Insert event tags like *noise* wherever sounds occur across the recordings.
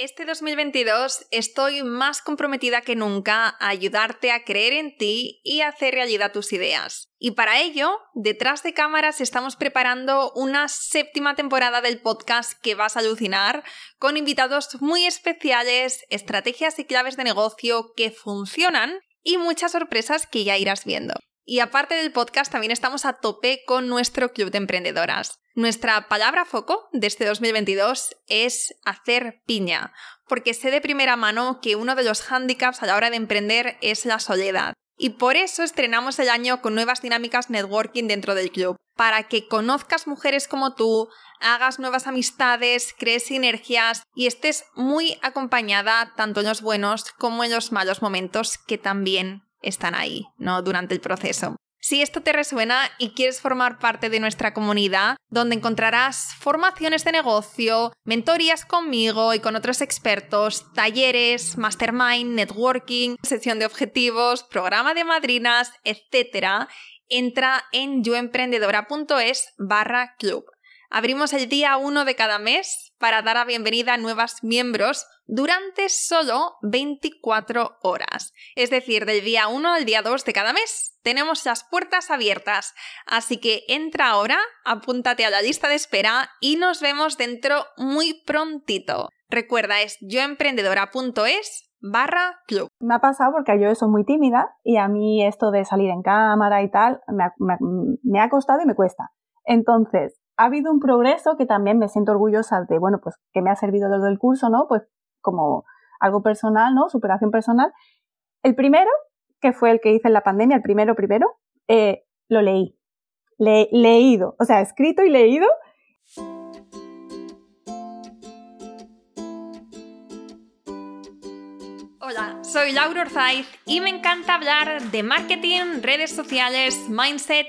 Este 2022 estoy más comprometida que nunca a ayudarte a creer en ti y hacer realidad tus ideas. Y para ello, detrás de cámaras estamos preparando una séptima temporada del podcast que vas a alucinar, con invitados muy especiales, estrategias y claves de negocio que funcionan y muchas sorpresas que ya irás viendo. Y aparte del podcast, también estamos a tope con nuestro club de emprendedoras. Nuestra palabra foco de este 2022 es hacer piña, porque sé de primera mano que uno de los hándicaps a la hora de emprender es la soledad. Y por eso estrenamos el año con nuevas dinámicas networking dentro del club, para que conozcas mujeres como tú, hagas nuevas amistades, crees sinergias y estés muy acompañada tanto en los buenos como en los malos momentos que también están ahí, ¿no? Durante el proceso. Si esto te resuena y quieres formar parte de nuestra comunidad, donde encontrarás formaciones de negocio, mentorías conmigo y con otros expertos, talleres, mastermind, networking, sesión de objetivos, programa de madrinas, etc., entra en yoemprendedora.es barra club. Abrimos el día 1 de cada mes para dar la bienvenida a nuevos miembros durante solo 24 horas. Es decir, del día 1 al día 2 de cada mes. Tenemos las puertas abiertas. Así que entra ahora, apúntate a la lista de espera y nos vemos dentro muy prontito. Recuerda, es yoemprendedora.es barra club. Me ha pasado porque yo soy muy tímida y a mí esto de salir en cámara y tal me ha costado y me cuesta. Entonces, ha habido un progreso que también me siento orgullosa de, bueno, pues que me ha servido lo del curso, ¿no? Pues como algo personal, ¿no? Superación personal. El primero, que fue el que hice en la pandemia, el primero, primero, eh, lo leí. Le, leído, o sea, escrito y leído. Hola, soy Laura Orzaiz y me encanta hablar de marketing, redes sociales, mindset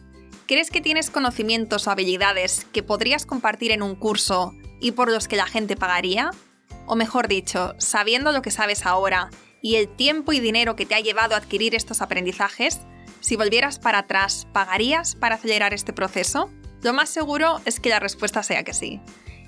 ¿Crees que tienes conocimientos o habilidades que podrías compartir en un curso y por los que la gente pagaría? O mejor dicho, sabiendo lo que sabes ahora y el tiempo y dinero que te ha llevado a adquirir estos aprendizajes, si volvieras para atrás, ¿pagarías para acelerar este proceso? Lo más seguro es que la respuesta sea que sí.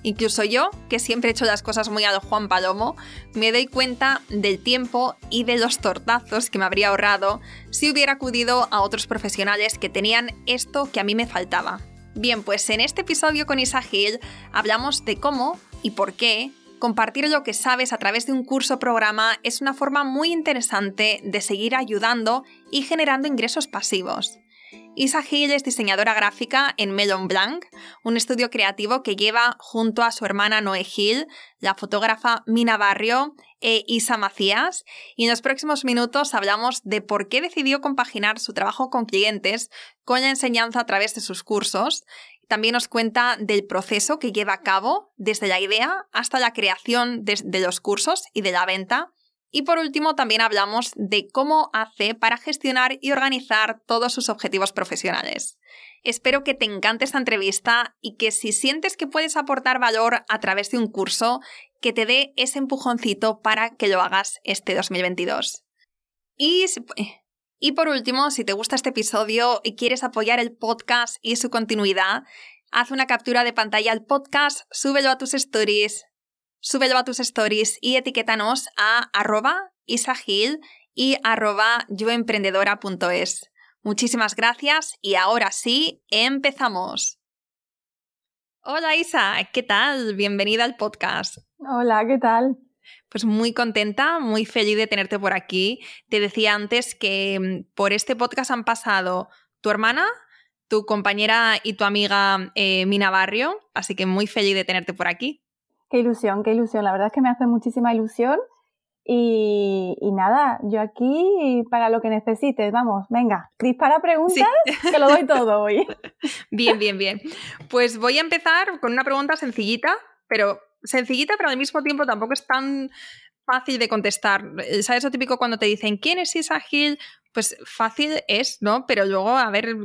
Incluso yo, que siempre he hecho las cosas muy a lo Juan Palomo, me doy cuenta del tiempo y de los tortazos que me habría ahorrado si hubiera acudido a otros profesionales que tenían esto que a mí me faltaba. Bien, pues en este episodio con Isa Gil hablamos de cómo y por qué compartir lo que sabes a través de un curso programa es una forma muy interesante de seguir ayudando y generando ingresos pasivos. Isa Hill es diseñadora gráfica en Melon Blanc, un estudio creativo que lleva junto a su hermana Noé Hill, la fotógrafa Mina Barrio e Isa Macías, y en los próximos minutos hablamos de por qué decidió compaginar su trabajo con clientes con la enseñanza a través de sus cursos también nos cuenta del proceso que lleva a cabo desde la idea hasta la creación de, los cursos y de la venta. Y por último, también hablamos de cómo hace para gestionar y organizar todos sus objetivos profesionales. Espero que te encante esta entrevista y que si sientes que puedes aportar valor a través de un curso, que te dé ese empujoncito para que lo hagas este 2022. Y y por último, si te gusta este episodio y quieres apoyar el podcast y su continuidad, haz una captura de pantalla al podcast, súbelo a tus stories, súbelo a tus stories y etiquétanos a arroba isagil y arroba yoemprendedora.es. Muchísimas gracias y ahora sí, empezamos. Hola Isa, ¿qué tal? Bienvenida al podcast. Hola, ¿qué tal? Pues muy contenta, muy feliz de tenerte por aquí. Te decía antes que mm, por este podcast han pasado tu hermana, tu compañera y tu amiga eh, Mina Barrio, así que muy feliz de tenerte por aquí. Qué ilusión, qué ilusión. La verdad es que me hace muchísima ilusión. Y, nada, yo aquí para lo que necesites, vamos, venga, dispara preguntas, que lo doy todo hoy. *laughs* Bien, bien, bien. Pues voy a empezar con una pregunta sencillita, pero sencillita, pero al mismo tiempo tampoco es tan fácil de contestar. ¿Sabes lo típico cuando te dicen quién es Isa Gil? Pues fácil es, ¿no? Pero luego a ver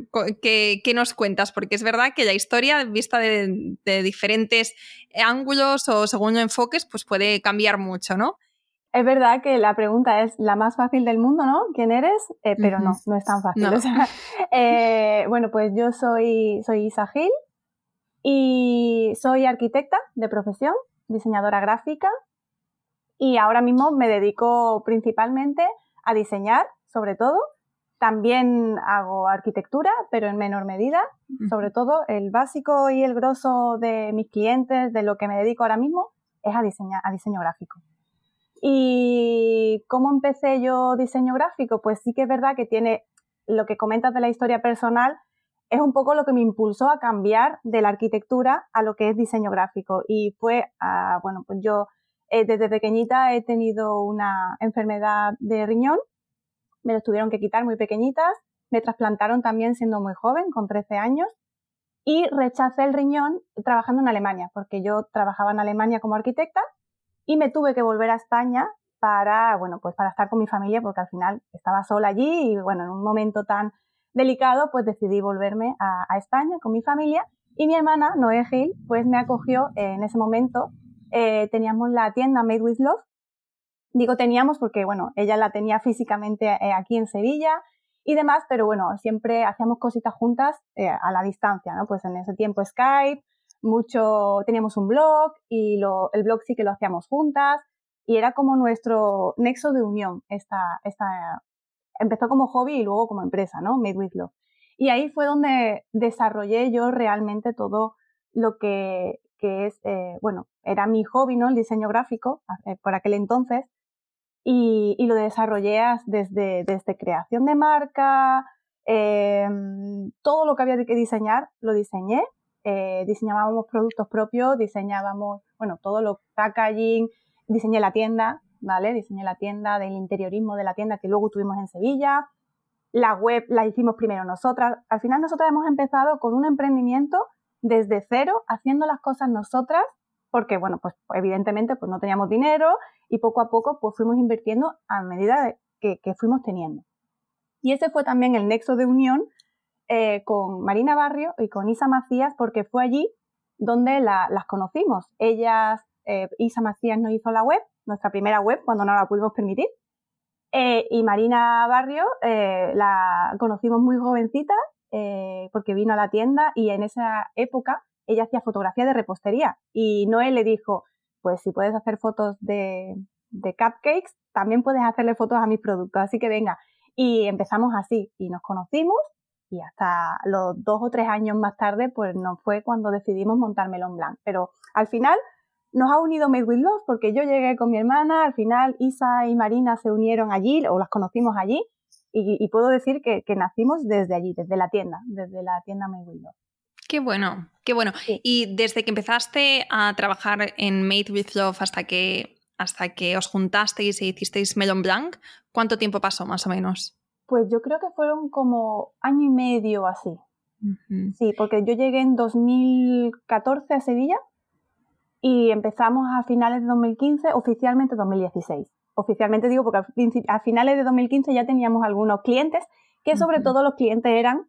qué, nos cuentas, porque es verdad que la historia vista de, diferentes ángulos o según enfoques, pues puede cambiar mucho, ¿no? Es verdad que la pregunta es la más fácil del mundo, ¿no? ¿Quién eres? Eh, pero no, no es tan fácil. *laughs* Eh, bueno, pues yo soy, soy Isa Gil y soy arquitecta de profesión, diseñadora gráfica y ahora mismo me dedico principalmente a diseñar, sobre todo. También hago arquitectura, pero en menor medida. Sobre todo el básico y el grosso de mis clientes, de lo que me dedico ahora mismo, es a, diseñar, a diseño gráfico. ¿Y cómo empecé yo diseño gráfico? Pues sí que es verdad que tiene lo que comentas de la historia personal, es un poco lo que me impulsó a cambiar de la arquitectura a lo que es diseño gráfico. Y fue, bueno, pues yo eh, desde pequeñita he tenido una enfermedad de riñón, me lo tuvieron que quitar muy pequeñitas, me trasplantaron también siendo muy joven, con 13 años, y rechacé el riñón trabajando en Alemania, porque yo trabajaba en Alemania como arquitecta y me tuve que volver a España para, bueno, pues para estar con mi familia, porque al final estaba sola allí y, bueno, en un momento tan delicado, pues decidí volverme a, a España con mi familia. Y mi hermana, Noé Gil, pues me acogió en ese momento eh, teníamos la tienda Made with Love. Digo teníamos porque, bueno, ella la tenía físicamente eh, aquí en Sevilla y demás, pero bueno, siempre hacíamos cositas juntas eh, a la distancia, ¿no? Pues en ese tiempo Skype, mucho, teníamos un blog y lo, el blog sí que lo hacíamos juntas y era como nuestro nexo de unión esta, esta, empezó como hobby y luego como empresa, ¿no? Made with Love. Y ahí fue donde desarrollé yo realmente todo lo que, que es, eh, bueno, era mi hobby, ¿no? El diseño gráfico eh, por aquel entonces. Y, lo desarrollé desde, desde creación de marca, em, todo lo que había que diseñar lo diseñé. Eh, diseñábamos productos propios, diseñábamos, bueno, todo lo packaging, diseñé la tienda, ¿vale? Diseñé la tienda del interiorismo de la tienda que luego tuvimos en Sevilla. La web la hicimos primero nosotras. Al final nosotras hemos empezado con un emprendimiento desde cero, haciendo las cosas nosotras, porque, bueno, pues evidentemente pues no teníamos dinero y poco a poco pues fuimos invirtiendo a medida que, fuimos teniendo. Y ese fue también el nexo de unión eh, con Marina Barrio y con Isa Macías, porque fue allí donde las conocimos. Ellas, eh, Isa Macías nos hizo la web, nuestra primera web, cuando no la pudimos permitir. Eh, y Marina Barrio la conocimos muy jovencita eh, porque vino a la tienda y en esa época ella hacía fotografía de repostería y Noé le dijo, pues si puedes hacer fotos de, cupcakes, también puedes hacerle fotos a mis productos, así que venga. Y empezamos así y nos conocimos y hasta los dos o tres años más tarde, pues no fue cuando decidimos montar Melon Blanc. Pero al final nos ha unido Made with Love porque yo llegué con mi hermana, al final Isa y Marina se unieron allí o las conocimos allí y, puedo decir que, nacimos desde allí, desde la tienda, desde la tienda Made with Love. Qué bueno, qué bueno. Y desde que empezaste a trabajar en Made with Love hasta que, hasta que os juntasteis e hicisteis Melon Blanc, ¿cuánto tiempo pasó más o menos? Pues yo creo que fueron como año y medio así. Sí, porque yo llegué en 2014 a Sevilla y empezamos a finales de 2015, oficialmente 2016 oficialmente digo porque a finales de 2015 ya teníamos algunos clientes, que sobre todo los clientes eran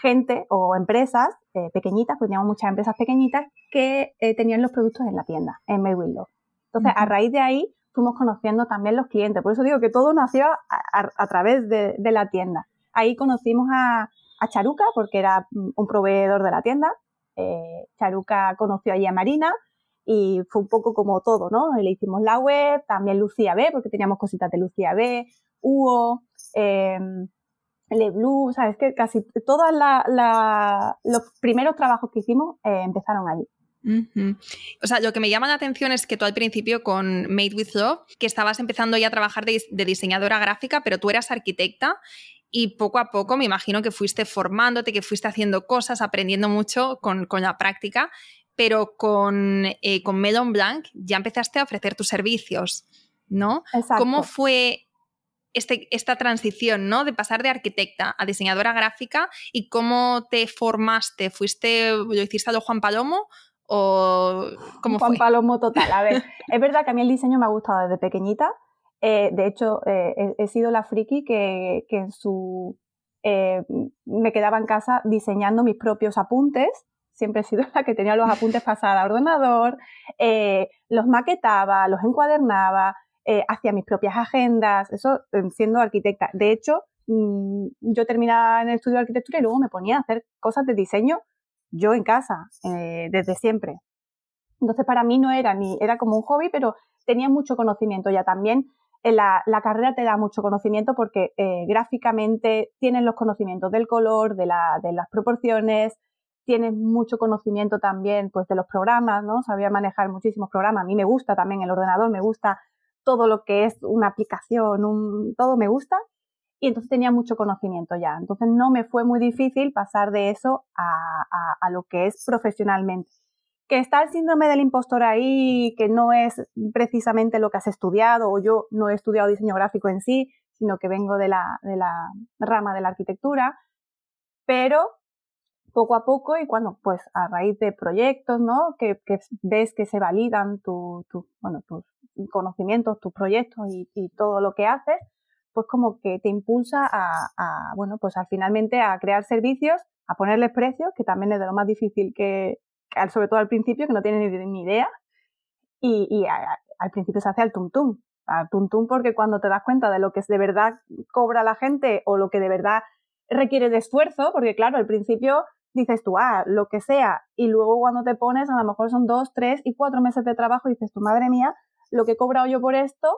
gente o empresas eh, pequeñitas, pues teníamos muchas empresas pequeñitas que eh, tenían los productos en la tienda, en Maywillow. Entonces, a raíz de ahí fuimos conociendo también los clientes. Por eso digo que todo nació a, través de, la tienda. Ahí conocimos a, Charuca, porque era mm, un proveedor de la tienda. Eh, Charuca conoció allí a Marina, y fue un poco como todo, ¿no? Le hicimos la web, también Lucía B, porque teníamos cositas de Lucía B, Hugo, eh, Le Blue, sabes que casi todos los primeros trabajos que hicimos eh, empezaron allí. O sea, lo que me llama la atención es que tú al principio con Made with Love, que estabas empezando ya a trabajar de, diseñadora gráfica, pero tú eras arquitecta y poco a poco me imagino que fuiste formándote, que fuiste haciendo cosas, aprendiendo mucho con, la práctica, pero con, eh, con Melon Blanc ya empezaste a ofrecer tus servicios, ¿no? ¿Cómo fue este, esta transición, ¿no? De pasar de arquitecta a diseñadora gráfica y cómo te formaste. ¿Fuiste, lo hiciste a lo Juan Palomo o cómo Juan Palomo total. A ver, *laughs* es verdad que a mí el diseño me ha gustado desde pequeñita. Eh, de hecho, eh, he, sido la friki que, en su eh, me quedaba en casa diseñando mis propios apuntes. Siempre he sido *laughs* la que tenía los apuntes pasados al ordenador, los maquetaba, los encuadernaba, hacía mis propias agendas, eso siendo arquitecta. De hecho, mm, yo terminaba en el estudio de arquitectura y luego me ponía a hacer cosas de diseño yo en casa, eh, desde siempre. Entonces para mí no era ni, era como un hobby, pero tenía mucho conocimiento ya también. En la, carrera te da mucho conocimiento porque eh, gráficamente tienes los conocimientos del color, de, la, de las proporciones, tienes mucho conocimiento también pues de los programas, ¿no? Sabía manejar muchísimos programas. A mí me gusta también el ordenador, me gusta todo lo que es una aplicación, un, todo me gusta y entonces tenía mucho conocimiento ya. Entonces no me fue muy difícil pasar de eso a, lo que es profesionalmente. Que está el síndrome del impostor ahí, que no es precisamente lo que has estudiado, o yo no he estudiado diseño gráfico en sí, sino que vengo de la, de la rama de la arquitectura, pero poco a poco y cuando, pues a raíz de proyectos, ¿no? Que, ves que se validan tu, bueno, tus conocimientos, tus proyectos y, y todo lo que haces, pues como que te impulsa a, bueno, pues al finalmente a crear servicios, a ponerles precios, que también es de lo más difícil que, sobre todo al principio, que no tienes ni, idea, y, al principio se hace al tum al tum porque cuando te das cuenta de lo que de verdad cobra la gente o lo que de verdad requiere de esfuerzo, porque claro, al principio dices tú, ah, lo que sea, y luego cuando te pones, a lo mejor son dos, tres y cuatro meses de trabajo, y dices tu madre mía, lo que he cobrado yo por esto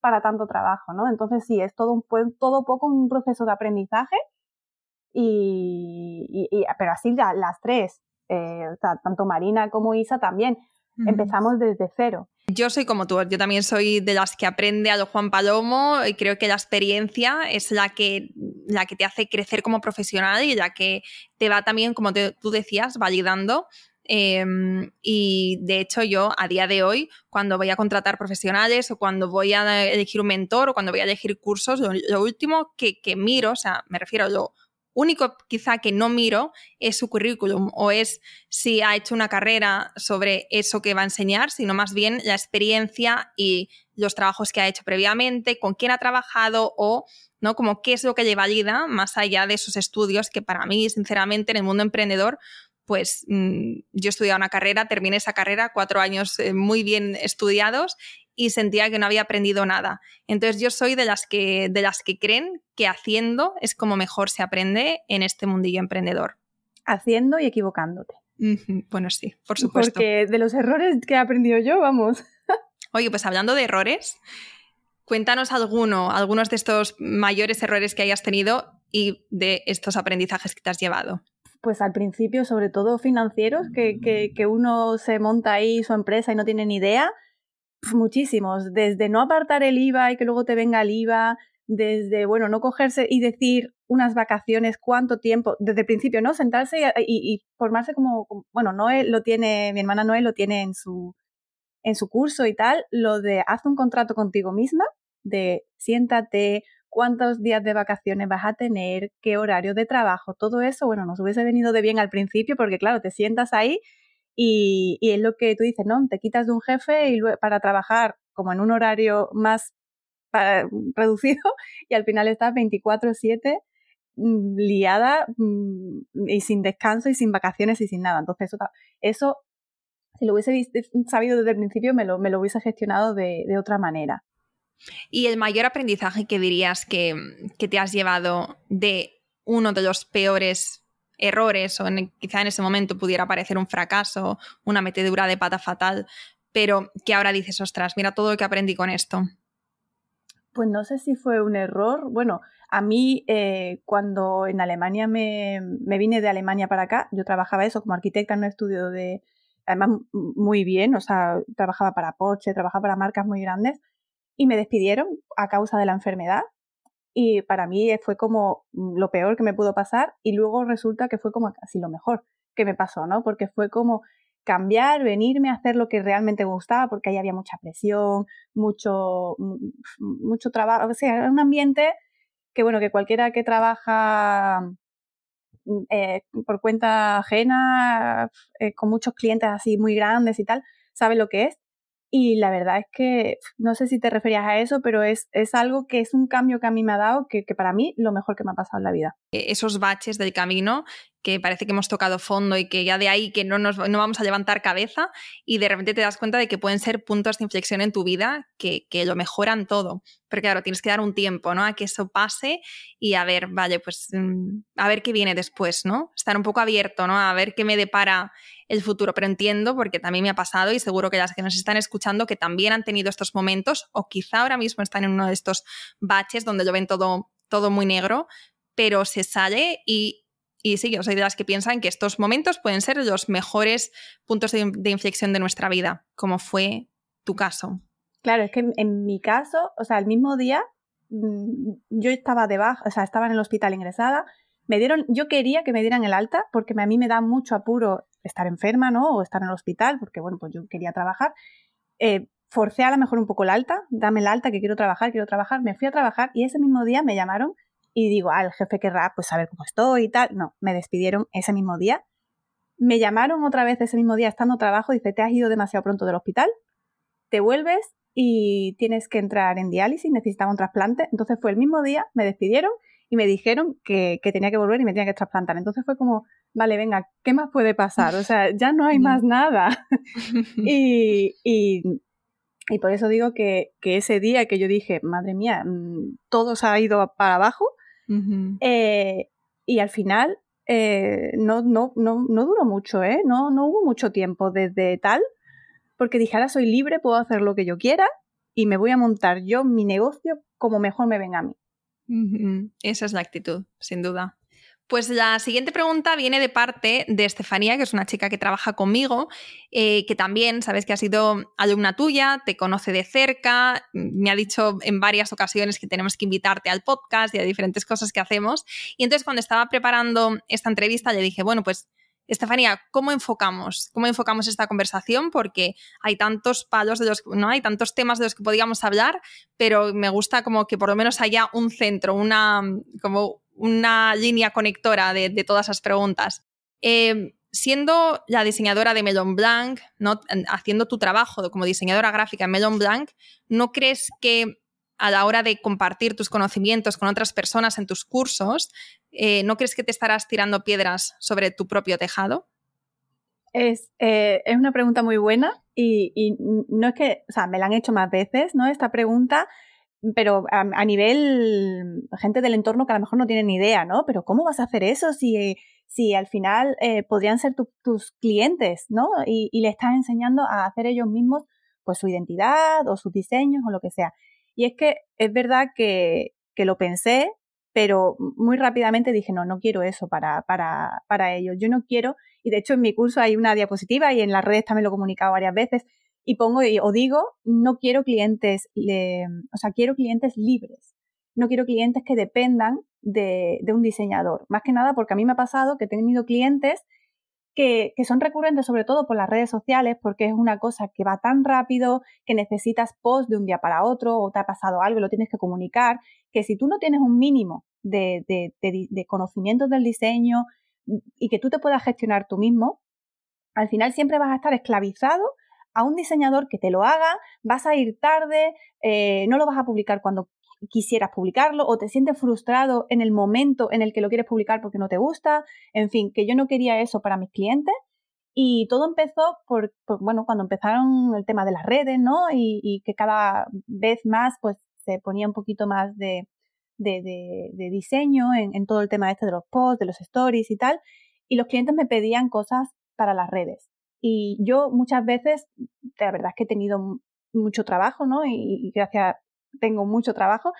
para tanto trabajo, ¿no? Entonces sí, es todo, un, todo poco un proceso de aprendizaje, y, pero así ya las tres, eh, tanto Marina como Isa también, empezamos desde cero. Yo soy como tú, yo también soy de las que aprende a lo Juan Palomo y creo que la experiencia es la que, la que te hace crecer como profesional y la que te va también, como tú decías, validando. Em, y de hecho yo a día de hoy, cuando voy a contratar profesionales o cuando voy a elegir un mentor o cuando voy a elegir cursos, lo, último que, que, miro, o sea, me refiero a lo único quizá que no miro es su currículum o es si ha hecho una carrera sobre eso que va a enseñar, sino más bien la experiencia y los trabajos que ha hecho previamente, con quién ha trabajado o ¿no? Como qué es lo que le valida más allá de esos estudios que para mí, sinceramente, en el mundo emprendedor pues mm, yo estudiaba una carrera, terminé esa carrera, cuatro años eh, muy bien estudiados y sentía que no había aprendido nada. Entonces yo soy de las que, de las que creen que haciendo es como mejor se aprende en este mundillo emprendedor. Haciendo y equivocándote. Bueno, sí, por supuesto. Porque de los errores que he aprendido yo, vamos. Oye, pues hablando de errores, cuéntanos alguno, algunos de estos mayores errores que hayas tenido y de estos aprendizajes que te has llevado pues al principio, sobre todo financieros, que, que, uno se monta ahí su empresa y no tiene ni idea, muchísimos. Desde no apartar el IVA y que luego te venga el IVA, desde, bueno, no cogerse y decir unas vacaciones, cuánto tiempo, desde el principio, ¿no? Sentarse y, formarse como, bueno, Noé lo tiene, mi hermana Noé lo tiene en su, en su curso y tal, lo de haz un contrato contigo misma, de siéntate, cuántos días de vacaciones vas a tener, qué horario de trabajo, todo eso, bueno, nos hubiese venido de bien al principio porque claro, te sientas ahí y, es lo que tú dices, ¿no? Te quitas de un jefe y para trabajar como en un horario más *laughs* reducido y al final estás 24/7 mm, liada mm, y sin descanso y sin vacaciones y sin nada. Entonces eso, eso si lo hubiese sabido desde el principio me lo, me lo hubiese gestionado de otra manera. Y el mayor aprendizaje que dirías que, te has llevado de uno de los peores errores, o quizá en ese momento pudiera parecer un fracaso, una metedura de pata fatal, pero que ahora dices, ostras, mira todo lo que aprendí con esto. Pues no sé si fue un error. Bueno, a mí eh, cuando en Alemania me, me, vine de Alemania para acá, yo trabajaba eso como arquitecta en un estudio de además muy bien, o sea, trabajaba para Porsche, trabajaba para marcas muy grandes y me despidieron a causa de la enfermedad y para mí fue como lo peor que me pudo pasar y luego resulta que fue como casi lo mejor que me pasó, ¿no? Porque fue como cambiar, venirme a hacer lo que realmente me gustaba, porque ahí había mucha presión, mucho, mucho trabajo, o sea, era un ambiente que, bueno, que cualquiera que trabaja mm, eh, por cuenta ajena, eh, con muchos clientes así muy grandes y tal, sabe lo que es. Y la verdad es que no sé si te referías a eso, pero es, es algo que es un cambio que a mí me ha dado, que, para mí lo mejor que me ha pasado en la vida. E-, esos baches del camino que parece que hemos tocado fondo y que ya de ahí que no nos no vamos a levantar cabeza y de repente te das cuenta de que pueden ser puntos de inflexión en tu vida que, que lo mejoran todo. Pero claro, tienes que dar un tiempo, ¿no? A que eso pase y a ver, vale, pues mm, a ver qué viene después, ¿no? Estar un poco abierto, ¿no? A ver qué me depara el futuro. Pero entiendo, porque también me ha pasado y seguro que las que nos están escuchando que también han tenido estos momentos o quizá ahora mismo están en uno de estos baches donde lo ven todo, todo muy negro, pero se sale y y sí, yo soy de las que piensan que estos momentos pueden ser los mejores puntos de, inflexión de nuestra vida, como fue tu caso. Claro, es que en, mi caso, o sea, el mismo día mm, yo estaba debajo, o sea, estaba en el hospital ingresada, me dieron, yo quería que me dieran el alta porque a mí me da mucho apuro estar enferma, ¿no? O estar en el hospital, porque bueno, pues yo quería trabajar. Eh, forcé a lo mejor un poco el alta, dame el alta que quiero trabajar, quiero trabajar, me fui a trabajar y ese mismo día me llamaron y digo, ah, el jefe querrá pues saber cómo estoy y tal. No, me despidieron ese mismo día. Me llamaron otra vez ese mismo día estando trabajo, dice, te has ido demasiado pronto del hospital, te vuelves y tienes que entrar en diálisis, necesitaba un trasplante. Entonces fue el mismo día, me despidieron y me dijeron que, tenía que volver y me tenía que trasplantar. Entonces fue como, vale, venga, ¿qué más puede pasar? O sea, ya no hay *laughs* más nada. *laughs* y, y, y, por eso digo que, que, ese día que yo dije, madre mía, mm, todo se ha ido para abajo, eh, y al final eh, no, no, no, no, duró mucho, ¿eh? No, no hubo mucho tiempo desde tal, porque dije, ahora soy libre, puedo hacer lo que yo quiera y me voy a montar yo mi negocio como mejor me venga a mí. Esa es la actitud, sin duda. Pues la siguiente pregunta viene de parte de Estefanía, que es una chica que trabaja conmigo, eh, que también sabes que ha sido alumna tuya, te conoce de cerca, me ha dicho en varias ocasiones que tenemos que invitarte al podcast y a diferentes cosas que hacemos. Y entonces cuando estaba preparando esta entrevista le dije, bueno, pues Estefanía, ¿cómo enfocamos? ¿Cómo enfocamos esta conversación? Porque hay tantos palos de los no hay tantos temas de los que podíamos hablar, pero me gusta como que por lo menos haya un centro, una como una línea conectora de, todas esas preguntas. Eh, siendo la diseñadora de Melon Blanc, haciendo tu trabajo como diseñadora gráfica en Melon Blanc, ¿no crees que a la hora de compartir tus conocimientos con otras personas en tus cursos, eh, ¿no crees que te estarás tirando piedras sobre tu propio tejado? Es, eh, es una pregunta muy buena y, no es que, o sea, me la han hecho más veces, ¿no? Esta pregunta pero a, nivel gente del entorno que a lo mejor no tiene ni idea, ¿no? Pero ¿cómo vas a hacer eso si, si al final eh, podrían ser tus clientes, ¿no? Y, y le estás enseñando a hacer ellos mismos pues su identidad o sus diseños o lo que sea. Y es que es verdad que, que lo pensé, pero muy rápidamente dije, no, no quiero eso para, para, para ellos. Yo no quiero, y de hecho en mi curso hay una diapositiva y en las redes también lo he comunicado varias veces, y pongo o digo, no quiero clientes, o sea, quiero clientes libres. No quiero clientes que dependan de, un diseñador. Más que nada porque a mí me ha pasado que he tenido clientes que, son recurrentes sobre todo por las redes sociales porque es una cosa que va tan rápido que necesitas post de un día para otro o te ha pasado algo y lo tienes que comunicar, que si tú no tienes un mínimo de, de, de conocimientos del diseño y que tú te puedas gestionar tú mismo, al final siempre vas a estar esclavizado a un diseñador que te lo haga, vas a ir tarde, eh, no lo vas a publicar cuando quisieras publicarlo o te sientes frustrado en el momento en el que lo quieres publicar porque no te gusta, en fin, que yo no quería eso para mis clientes y todo empezó por, bueno, cuando empezaron el tema de las redes, ¿no? Y, que cada vez más pues se ponía un poquito más de, de, diseño en, todo el tema este de los posts, de los stories y tal, y los clientes me pedían cosas para las redes. Y yo muchas veces, la verdad es que he tenido mucho trabajo, ¿no? Y, gracias, tengo mucho trabajo.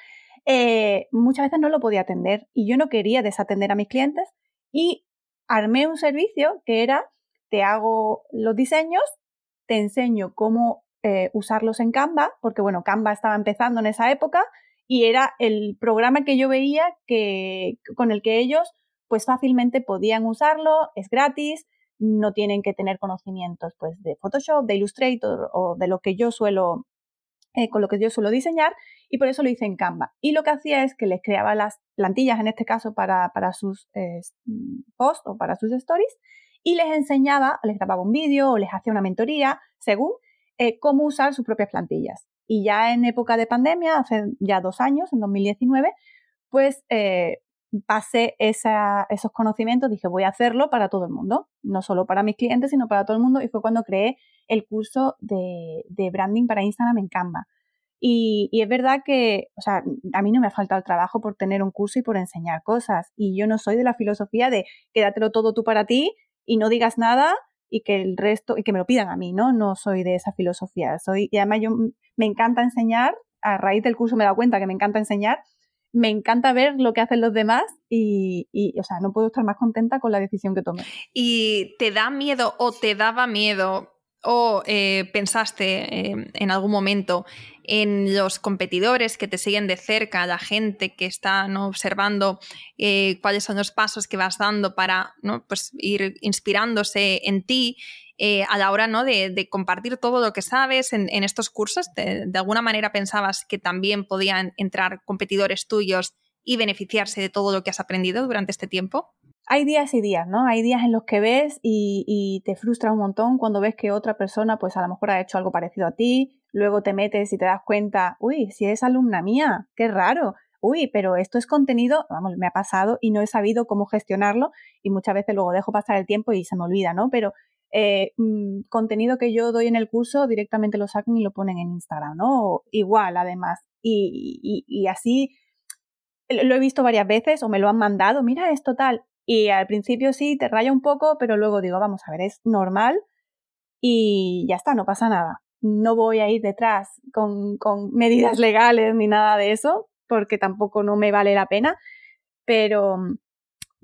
Eh, muchas veces no lo podía atender y yo no quería desatender a mis clientes y armé un servicio que era te hago los diseños, te enseño cómo eh, usarlos en Canva, porque bueno, Canva estaba empezando en esa época y era el programa que yo veía que, con el que ellos pues fácilmente podían usarlo, es gratis, no tienen que tener conocimientos pues de Photoshop, de Illustrator o de lo que yo suelo eh, con lo que yo suelo diseñar y por eso lo hice en Canva. Y lo que hacía es que les creaba las plantillas, en este caso para, para sus eh, posts o para sus stories, y les enseñaba, les grababa un vídeo o les hacía una mentoría, según eh, cómo usar sus propias plantillas. Y ya en época de pandemia, hace ya dos años, en 2019, pues pasé esos conocimientos, dije voy a hacerlo para todo el mundo, no solo para mis clientes, sino para todo el mundo, y fue cuando creé el curso de, branding para Instagram en Canva. Y, es verdad que, o sea, a mí no me ha faltado el trabajo por tener un curso y por enseñar cosas. Y yo no soy de la filosofía de quédatelo todo tú para ti y no digas nada y que el resto, y que me lo pidan a mí, ¿no? No soy de esa filosofía. Soy, y además yo me encanta enseñar, a raíz del curso me he dado cuenta que me encanta enseñar, me encanta ver lo que hacen los demás y, o sea, no puedo estar más contenta con la decisión que tomé. ¿Y te da miedo o te daba miedo o eh, pensaste eh, en algún momento en los competidores que te siguen de cerca, la gente que está observando eh, cuáles son los pasos que vas dando para ¿no? pues, ir inspirándose en ti a la hora ¿no? de, compartir todo lo que sabes en, estos cursos? ¿De, alguna manera pensabas que también podían entrar competidores tuyos y beneficiarse de todo lo que has aprendido durante este tiempo? hay días y días, ¿no? Hay días en los que ves y, te frustra un montón cuando ves que otra persona, pues a lo mejor ha hecho algo parecido a ti, luego te metes y te das cuenta, uy, si es alumna mía, qué raro, uy, pero esto es contenido, vamos, me ha pasado y no he sabido cómo gestionarlo y muchas veces luego dejo pasar el tiempo y se me olvida, ¿no? Pero eh, mm, contenido que yo doy en el curso directamente lo sacan y lo ponen en Instagram, ¿no? igual, además. Y, así lo he visto varias veces o me lo han mandado, mira esto tal, y al principio sí, te raya un poco, pero luego digo, vamos a ver, es normal y ya está, no pasa nada. No voy a ir detrás con, con medidas legales ni nada de eso, porque tampoco no me vale la pena, pero,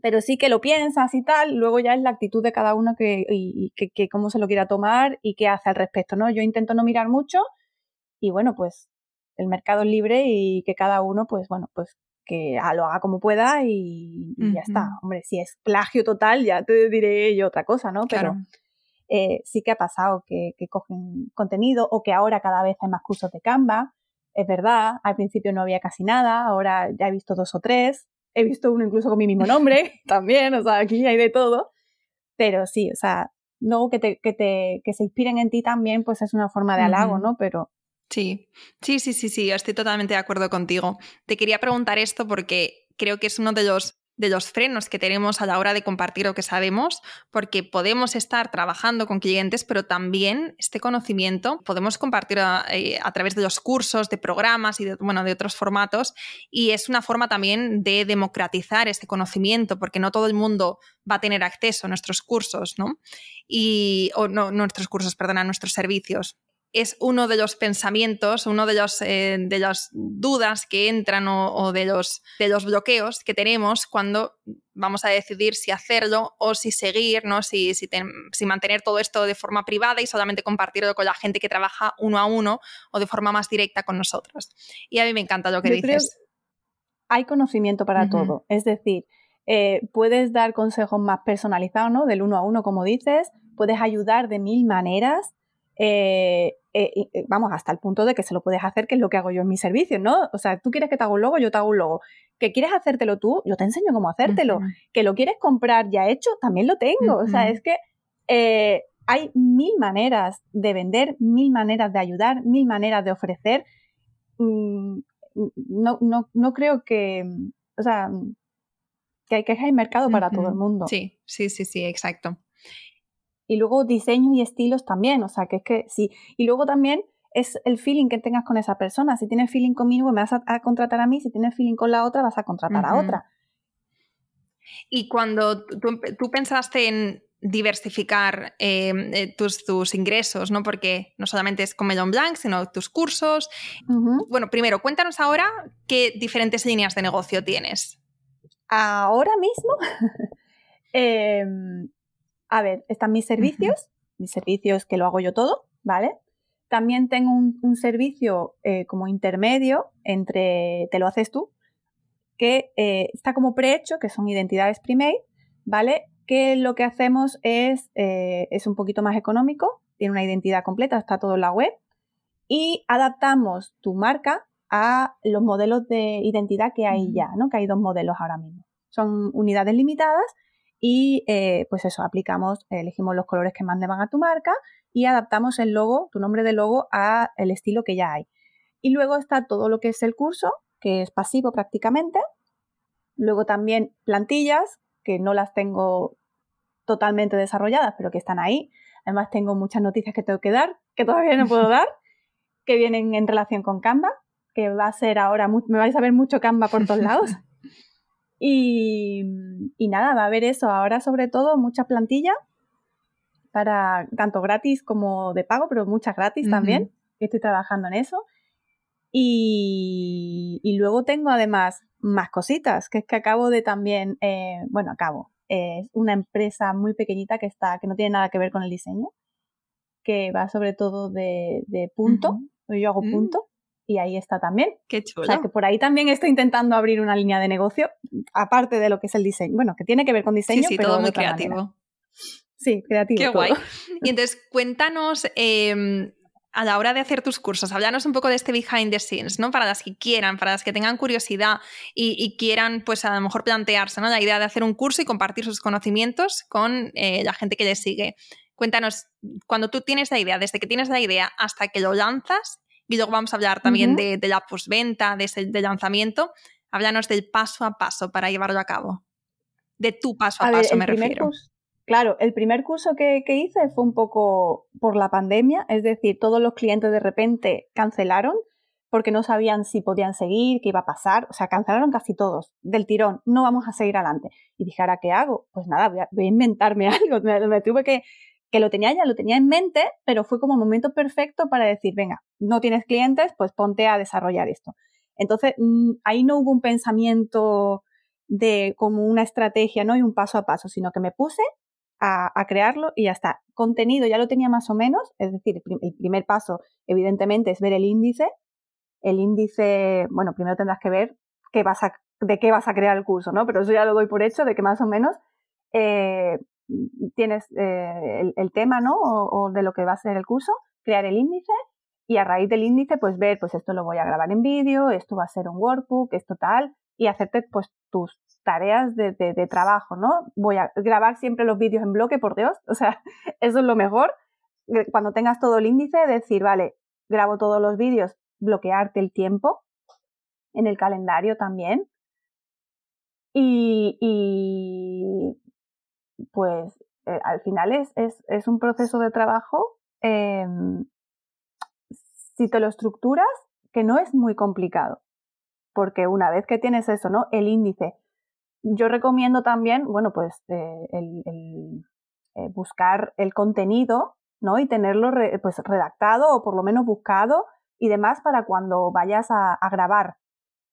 pero sí que lo piensas y tal, luego ya es la actitud de cada uno que, y, que, que cómo se lo quiera tomar y qué hace al respecto, ¿no? Yo intento no mirar mucho y bueno, pues el mercado es libre y que cada uno, pues bueno, pues que lo haga como pueda y, ya está. Hombre, si es plagio total, ya te diré yo otra cosa, ¿no? Pero eh, sí que ha pasado que, cogen contenido o que ahora cada vez hay más cursos de Canva. Es verdad, al principio no había casi nada, ahora ya he visto dos o tres. He visto uno incluso con mi mismo nombre *laughs* también, o sea, aquí hay de todo. Pero sí, o sea, luego que, te, que, te, que se inspiren en ti también, pues es una forma de halago, ¿no? Pero Sí, sí, sí, sí, sí, estoy totalmente de acuerdo contigo. Te quería preguntar esto porque creo que es uno de los, de los frenos que tenemos a la hora de compartir lo que sabemos, porque podemos estar trabajando con clientes, pero también este conocimiento podemos compartir a, eh, través de los cursos, de programas y de, bueno, de otros formatos, y es una forma también de democratizar este conocimiento, porque no todo el mundo va a tener acceso a nuestros cursos, ¿no? Y, o no, nuestros cursos, perdón, a nuestros servicios es uno de los pensamientos, uno de, los, eh, de las dudas que entran o, de, los, de los bloqueos que tenemos cuando vamos a decidir si hacerlo o si seguir, ¿no? si, si, si, mantener todo esto de forma privada y solamente compartirlo con la gente que trabaja uno a uno o de forma más directa con nosotros. Y a mí me encanta lo que dices. hay conocimiento para todo, es decir, eh, puedes dar consejos más personalizados, ¿no? Del uno a uno, como dices, puedes ayudar de mil maneras eh, eh, eh, vamos, hasta el punto de que se lo puedes hacer, que es lo que hago yo en mis servicios, ¿no? O sea, tú quieres que te haga un logo, yo te hago un logo. Que quieres hacértelo tú, yo te enseño cómo hacértelo. Que lo quieres comprar ya hecho, también lo tengo. O sea, es que hay mil maneras de vender, mil maneras de ayudar, mil maneras de ofrecer. Mm, no, no, no creo que, o sea, que hay, que hay mercado para todo el mundo. Sí, sí, sí, sí, exacto. Y luego diseños y estilos también, o sea, que es que sí. Y luego también es el feeling que tengas con esa persona. Si tienes feeling conmigo, me vas a, contratar a mí. Si tienes feeling con la otra, vas a contratar a otra. Y cuando tú, pensaste en diversificar em, eh, tus, tus, ingresos, ¿no? Porque no solamente es con Melon Blanc, sino tus cursos. Bueno, primero, cuéntanos ahora qué diferentes líneas de negocio tienes. Ahora mismo, *laughs* em, A ver, están mis servicios, mis servicios que lo hago yo todo, ¿vale? También tengo un, servicio eh, como intermedio entre te lo haces tú, que eh, está como prehecho, que son identidades Primate, ¿vale? Que lo que hacemos es, eh, es un poquito más económico, tiene una identidad completa, está todo en la web, y adaptamos tu marca a los modelos de identidad que hay ya, ¿no? Que hay dos modelos ahora mismo. Son unidades limitadas y eh, pues eso, aplicamos, elegimos los colores que más van a tu marca y adaptamos el logo, tu nombre de logo, a el estilo que ya hay. Y luego está todo lo que es el curso, que es pasivo prácticamente. Luego también plantillas, que no las tengo totalmente desarrolladas, pero que están ahí. Además tengo muchas noticias que tengo que dar, que todavía no puedo *laughs* dar, que vienen en relación con Canva, que va a ser ahora, me vais a ver mucho Canva por todos lados. *laughs* Y, nada, va a haber eso. Ahora sobre todo mucha plantilla para tanto gratis como de pago, pero muchas gratis también. Estoy trabajando en eso. Y, luego tengo además más cositas, que es que acabo de también, eh, bueno, acabo. Es una empresa muy pequeñita que está, que no tiene nada que ver con el diseño, que va sobre todo de, punto. Yo hago mm. punto y ahí está también. Qué chulo. O sea, que por ahí también estoy intentando abrir una línea de negocio, aparte de lo que es el diseño. Bueno, que tiene que ver con diseño, sí, sí, pero todo muy creativo. Sí, creativo. Qué guay. *laughs* Y entonces, cuéntanos, em, a la hora de hacer tus cursos, háblanos un poco de este behind the scenes, ¿no? Para las que quieran, para las que tengan curiosidad y, quieran, pues a lo mejor plantearse, ¿no? La idea de hacer un curso y compartir sus conocimientos con eh, la gente que les sigue. Cuéntanos, cuando tú tienes la idea, desde que tienes la idea hasta que lo lanzas, y luego vamos a hablar también de, la postventa, de ese, lanzamiento. Háblanos del paso a paso para llevarlo a cabo. De tu paso a, paso, me refiero. claro, el primer curso que, hice fue un poco por la pandemia, es decir, todos los clientes de repente cancelaron porque no sabían si podían seguir, qué iba a pasar, o sea, cancelaron casi todos, del tirón, no vamos a seguir adelante. Y dije, ¿ahora qué hago? Pues nada, voy a, inventarme *laughs* algo, me, tuve que, que lo tenía ya, lo tenía en mente, pero fue como momento perfecto para decir, venga, no tienes clientes, pues ponte a desarrollar esto. Entonces, mm, ahí no hubo un pensamiento de como una estrategia, ¿no? Y un paso a paso, sino que me puse a, crearlo y ya está. Contenido ya lo tenía más o menos, es decir, el primer paso, evidentemente, es ver el índice. El índice, bueno, primero tendrás que ver qué vas a, de qué vas a crear el curso, ¿no? Pero eso ya lo doy por hecho, de que más o menos eh, tienes eh, el, tema, ¿no? O, de lo que va a ser el curso, crear el índice y a raíz del índice, pues ver, pues esto lo voy a grabar en vídeo, esto va a ser un workbook, esto tal, y hacerte pues tus tareas de, de, trabajo, ¿no? Voy a grabar siempre los vídeos en bloque, por Dios, *laughs* o sea, eso es lo mejor. Eh, cuando tengas todo el índice, decir, vale, grabo todos los vídeos, bloquearte el tiempo en el calendario también. y, pues eh, al final es, es, un proceso de trabajo, em, si te lo estructuras, que no es muy complicado, porque una vez que tienes eso, ¿no? El índice. Yo recomiendo también, bueno, pues eh, el, eh, buscar el contenido, ¿no? Y tenerlo pues redactado o por lo menos buscado y demás para cuando vayas a grabar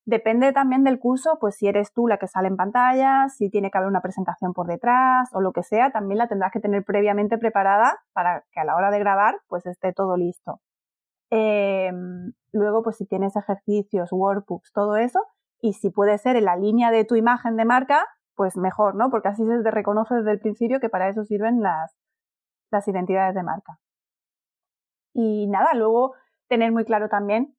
Depende también del curso, pues si eres tú la que sale en pantalla, si tiene que haber una presentación por detrás o lo que sea, también la tendrás que tener previamente preparada para que a la hora de grabar pues esté todo listo. Em, luego, pues si tienes ejercicios, workbooks, todo eso, y si puede ser en la línea de tu imagen de marca, pues mejor, ¿no? Porque así se te reconoce desde el principio que para eso sirven las, las identidades de marca. Y nada, luego tener muy claro también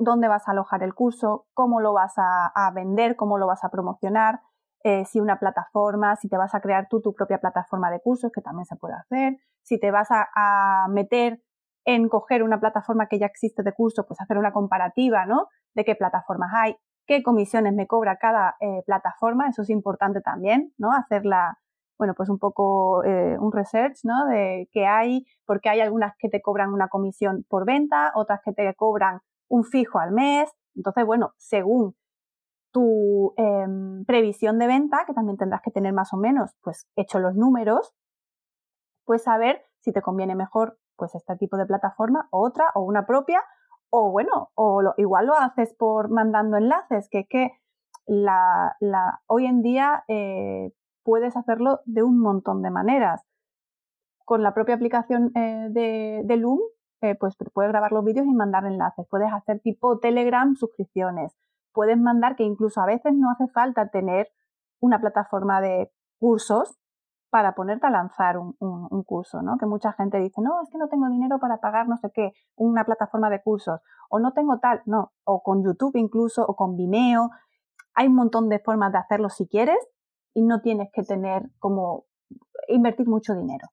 dónde vas a alojar el curso, cómo lo vas a, vender, cómo lo vas a promocionar, eh, si una plataforma, si te vas a crear tú tu propia plataforma de cursos, que también se puede hacer, si te vas a, meter en coger una plataforma que ya existe de curso, pues hacer una comparativa, ¿no? De qué plataformas hay, qué comisiones me cobra cada eh, plataforma, eso es importante también, ¿no? Hacerla, bueno, pues un poco eh, un research, ¿no? De qué hay, porque hay algunas que te cobran una comisión por venta, otras que te cobran un fijo al mes. Entonces, bueno, según tu em, previsión de venta, que también tendrás que tener más o menos, pues, hecho los números, pues saber si te conviene mejor, pues, este tipo de plataforma otra, o una propia, o bueno, o igual lo haces por mandando enlaces, que es que la, hoy en día eh, puedes hacerlo de un montón de maneras. con la propia aplicación eh, de, Loom, eh, pues puedes grabar los vídeos y mandar enlaces. Puedes hacer tipo Telegram suscripciones. Puedes mandar que incluso a veces no hace falta tener una plataforma de cursos para ponerte a lanzar un, curso, ¿no? Que mucha gente dice, no, es que no tengo dinero para pagar no sé qué, una plataforma de cursos, o no tengo tal, no, o con YouTube incluso, o con Vimeo. Hay un montón de formas de hacerlo si quieres y no tienes que tener como invertir mucho dinero.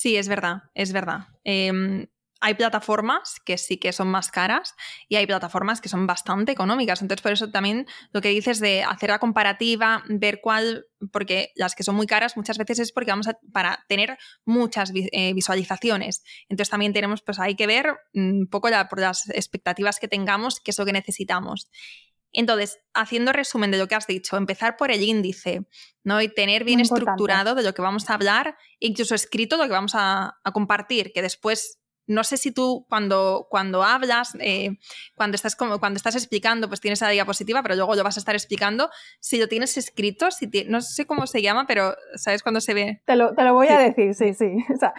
Sí, es verdad, es verdad. Em, hay plataformas que sí que son más caras y hay plataformas que son bastante económicas. Entonces, por eso también lo que dices de hacer la comparativa, ver cuál, porque las que son muy caras muchas veces es porque vamos a, para tener muchas eh, visualizaciones. Entonces, también tenemos, pues hay que ver un poco por las expectativas que tengamos, qué es lo que necesitamos. Entonces, haciendo resumen de lo que has dicho, empezar por el índice, ¿no? Y tener bien estructurado de lo que vamos a hablar, incluso escrito lo que vamos a, compartir, que después no sé si tú cuando, cuando hablas, eh, cuando, estás como, cuando estás explicando, pues tienes la diapositiva, pero luego lo vas a estar explicando. Si lo tienes escrito, si no sé cómo se llama, pero ¿sabes cuándo se ve? Te lo, te lo voy a decir, sí, sí. *laughs* O sea,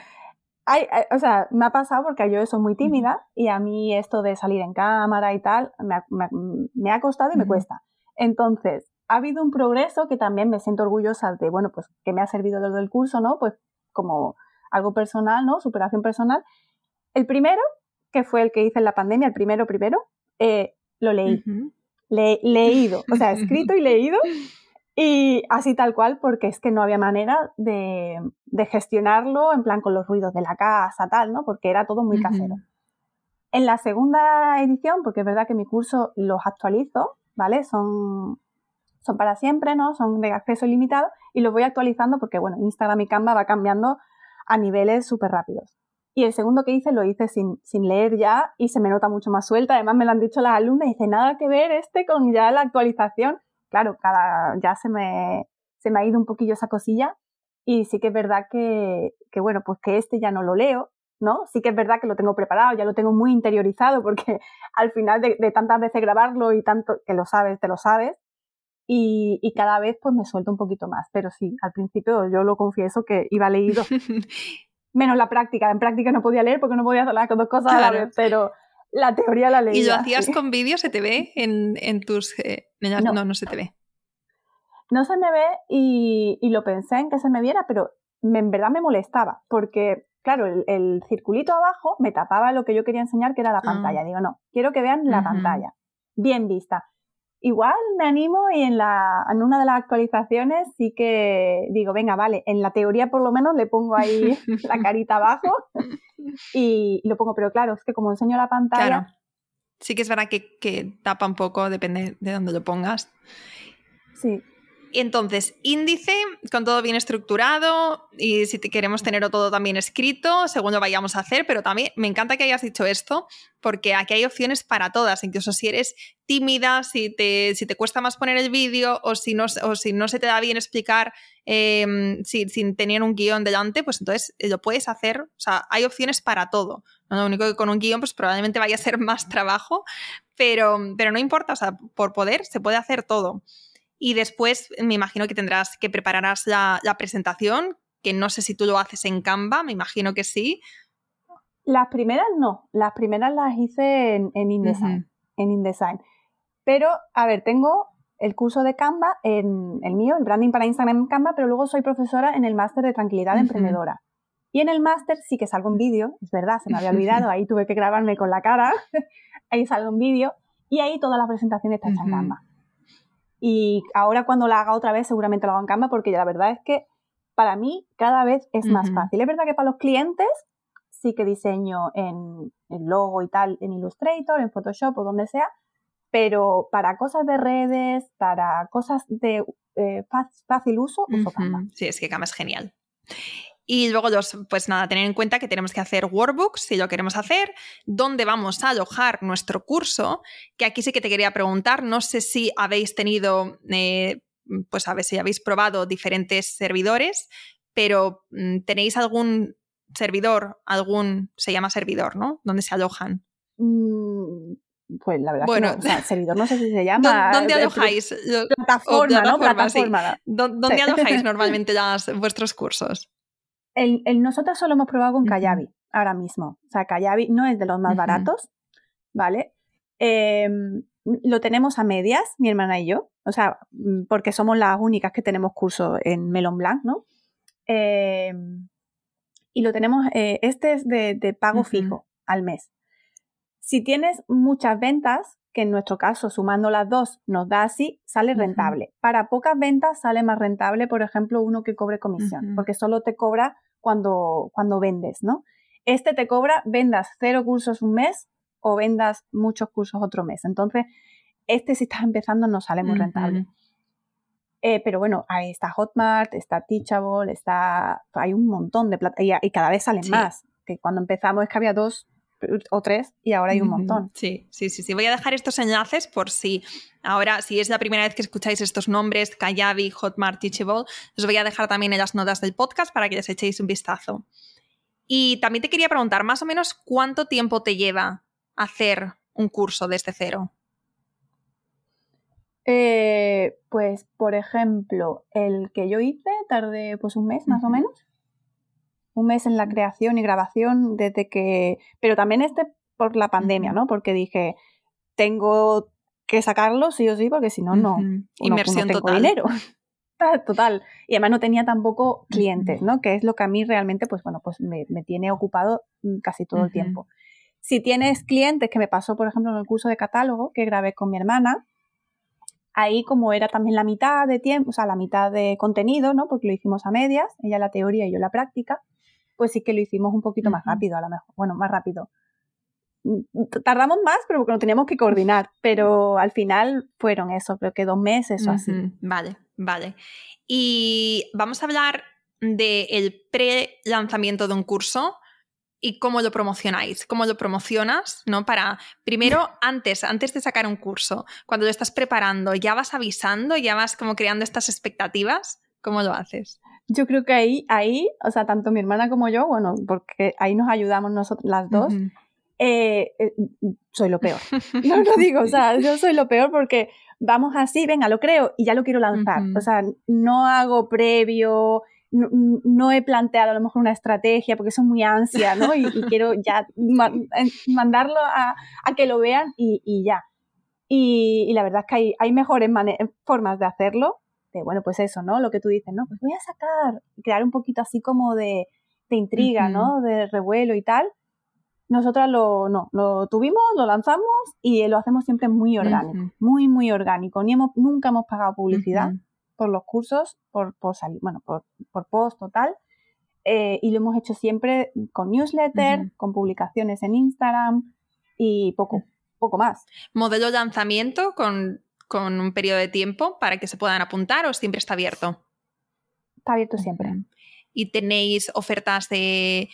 o sea, me ha pasado porque yo soy muy tímida y a mí esto de salir en cámara y tal me ha, costado y me cuesta. Entonces, ha habido un progreso que también me siento orgullosa de, bueno, pues que me ha servido desde el curso, ¿no? Pues como algo personal, ¿no? Superación personal. El primero, que fue el que hice en la pandemia, el primero, primero, eh, lo leí. Le, leído, o sea, escrito y leído *laughs* y así tal cual, porque es que no había manera de, gestionarlo en plan con los ruidos de la casa, tal, ¿no? Porque era todo muy casero. En la segunda edición, porque es verdad que mi curso los actualizo, ¿vale? Son, son para siempre, ¿no? Son de acceso ilimitado y los voy actualizando porque, bueno, Instagram y Canva va cambiando a niveles súper rápidos. Y el segundo que hice lo hice sin, sin leer ya y se me nota mucho más suelta. Además me lo han dicho las alumnas y dice, nada que ver este con ya la actualización claro, cada, ya se me, se me ha ido un poquillo esa cosilla y sí que es verdad que, que, bueno, pues que este ya no lo leo, ¿no? Sí que es verdad que lo tengo preparado, ya lo tengo muy interiorizado *laughs* porque al final de, tantas veces grabarlo y tanto que lo sabes, te lo sabes, y, y, cada vez pues me suelto un poquito más, pero sí, al principio yo lo confieso que iba leído. *laughs* Menos la práctica, en práctica no podía leer porque no podía hacer las dos cosas a la vez, pero la teoría la leía. ¿Y lo hacías con vídeo? ¿Se te ve en, en tus...? Eh, no. no. se te ve. No se me ve y, y, lo pensé en que se me viera, pero en verdad me molestaba porque, claro, el, circulito abajo me tapaba lo que yo quería enseñar, que era la ah. pantalla. Digo, no, quiero que vean la pantalla, bien vista. Igual me animo y en, la, en una de las actualizaciones sí que digo, venga, vale, en la teoría por lo menos le pongo ahí *laughs* la carita abajo y, lo pongo, pero claro, es que como enseño la pantalla... Sí que es verdad que, que tapa un poco, depende de dónde lo pongas. Sí, entonces, índice con todo bien estructurado y si queremos tenerlo todo también escrito, según lo vayamos a hacer, pero también me encanta que hayas dicho esto porque aquí hay opciones para todas, incluso si eres tímida, si te, si te cuesta más poner el vídeo o si, no, o si no se te da bien explicar em, sin tener un guion delante, pues entonces eh, lo puedes hacer, o sea, hay opciones para todo. Lo único que con un guion pues probablemente vaya a ser *laughs* más trabajo, pero, pero no importa, o sea, por poder se puede hacer todo. Y después me imagino que tendrás que prepararás la, presentación, que no sé si tú lo haces en Canva, me imagino que sí. Las primeras no, las primeras las hice en, InDesign, en InDesign. Pero, a ver, tengo el curso de Canva, en el mío, el branding para Instagram en Canva, pero luego soy profesora en el máster de tranquilidad emprendedora. Y en el máster sí que salgo en vídeo, es verdad, se me había olvidado, *laughs* ahí tuve que grabarme con la cara, *laughs* ahí salgo en vídeo, y ahí toda la presentación está hecha en Canva. Y ahora cuando la haga otra vez seguramente lo hago en Canva porque la verdad es que para mí cada vez es más fácil. Es verdad que para los clientes sí que diseño en el logo y tal en Illustrator, en Photoshop o donde sea, pero para cosas de redes, para cosas de eh, fácil uso, uso Canva. Sí, es que Canva es genial. Y luego, pues nada, tener en cuenta que tenemos que hacer workbooks si lo queremos hacer, dónde vamos a alojar nuestro curso, que aquí sí que te quería preguntar, no sé si habéis tenido, eh, pues a ver si habéis probado diferentes servidores, pero mm, ¿tenéis algún servidor, algún, se llama servidor, ¿no? ¿Dónde se alojan? Mm, pues la verdad bueno, que no, servidor no sé si se *laughs* llama. ¿Dónde alojáis? Plataforma, ¿no? Plataforma. ¿Dónde alojáis *laughs* normalmente vuestros cursos? El, nosotros solo hemos probado con Kayabi ahora mismo. O sea, Kayabi no es de los más baratos, ¿vale? Em, lo tenemos a medias, mi hermana y yo. O sea, mm, porque somos las únicas que tenemos curso en Melon Blanc, ¿no? Em, y lo tenemos, eh, este es de, pago fijo al mes. Si tienes muchas ventas, que en nuestro caso, sumando las dos, nos da así, sale rentable. Para pocas ventas sale más rentable, por ejemplo, uno que cobre comisión, porque solo te cobra cuando, cuando vendes, ¿no? Este te cobra, vendas cero cursos un mes o vendas muchos cursos otro mes. Entonces, este si estás empezando no sale muy rentable. Eh, pero bueno, ahí está Hotmart, está Teachable, está, hay un montón de plata y, cada vez salen más. Que cuando empezamos es que había dos o tres y ahora hay un montón. Sí, sí, sí, sí. Voy a dejar estos enlaces por si ahora, si es la primera vez que escucháis estos nombres, Kayabi, Hotmart, Teachable, os voy a dejar también en las notas del podcast para que les echéis un vistazo. Y también te quería preguntar, más o menos, ¿cuánto tiempo te lleva hacer un curso desde cero? Eh, pues, por ejemplo, el que yo hice tardé pues un mes más o menos un mes en la creación y grabación desde que, pero también este por la pandemia, ¿no? Porque dije, tengo que sacarlo sí o sí, porque si no, no. Inversión total. dinero. *laughs* total. Y además no tenía tampoco clientes, ¿no? Que es lo que a mí realmente, pues bueno, pues me, tiene ocupado mm, casi todo el tiempo. Si tienes clientes, que me pasó, por ejemplo, en el curso de catálogo que grabé con mi hermana, ahí como era también la mitad de tiempo, o sea, la mitad de contenido, ¿no? Porque lo hicimos a medias, ella la teoría y yo la práctica, pues sí que lo hicimos un poquito más rápido, a lo mejor. Bueno, más rápido. Mm, tardamos más, pero porque no teníamos que coordinar. Pero al final fueron eso, creo que dos meses o así. Vale, vale. Y vamos a hablar del pre-lanzamiento de un curso y cómo lo promocionáis, cómo lo promocionas, ¿no? Para, primero, *laughs* antes, antes de sacar un curso, cuando lo estás preparando, ¿ya vas avisando, ya vas como creando estas expectativas? ¿Cómo lo haces? Yo creo que ahí, ahí, o sea, tanto mi hermana como yo, bueno, porque ahí nos ayudamos nosotros las dos, eh, eh, soy lo peor. *laughs* No lo digo, o sea, yo soy lo peor porque vamos así, venga, lo creo y ya lo quiero lanzar. O sea, no hago previo, no, he planteado a lo mejor una estrategia porque son muy ansia, ¿no? Y, quiero ya mandarlo a, que lo vean y, ya. Y, la verdad es que hay, hay mejores formas de hacerlo bueno, pues eso, ¿no? Lo que tú dices, ¿no? Pues voy a sacar, crear un poquito así como de, intriga, ¿no? De revuelo y tal. Nosotras lo, no, lo tuvimos, lo lanzamos y lo hacemos siempre muy orgánico, muy, muy orgánico. Ni hemos, nunca hemos pagado publicidad por los cursos, por, por salir, bueno, por, por post o tal. Eh, y lo hemos hecho siempre con newsletter, con publicaciones en Instagram y poco, poco más. ¿Modelo lanzamiento con con un periodo de tiempo para que se puedan apuntar o siempre está abierto? Está abierto siempre. ¿Y tenéis ofertas de,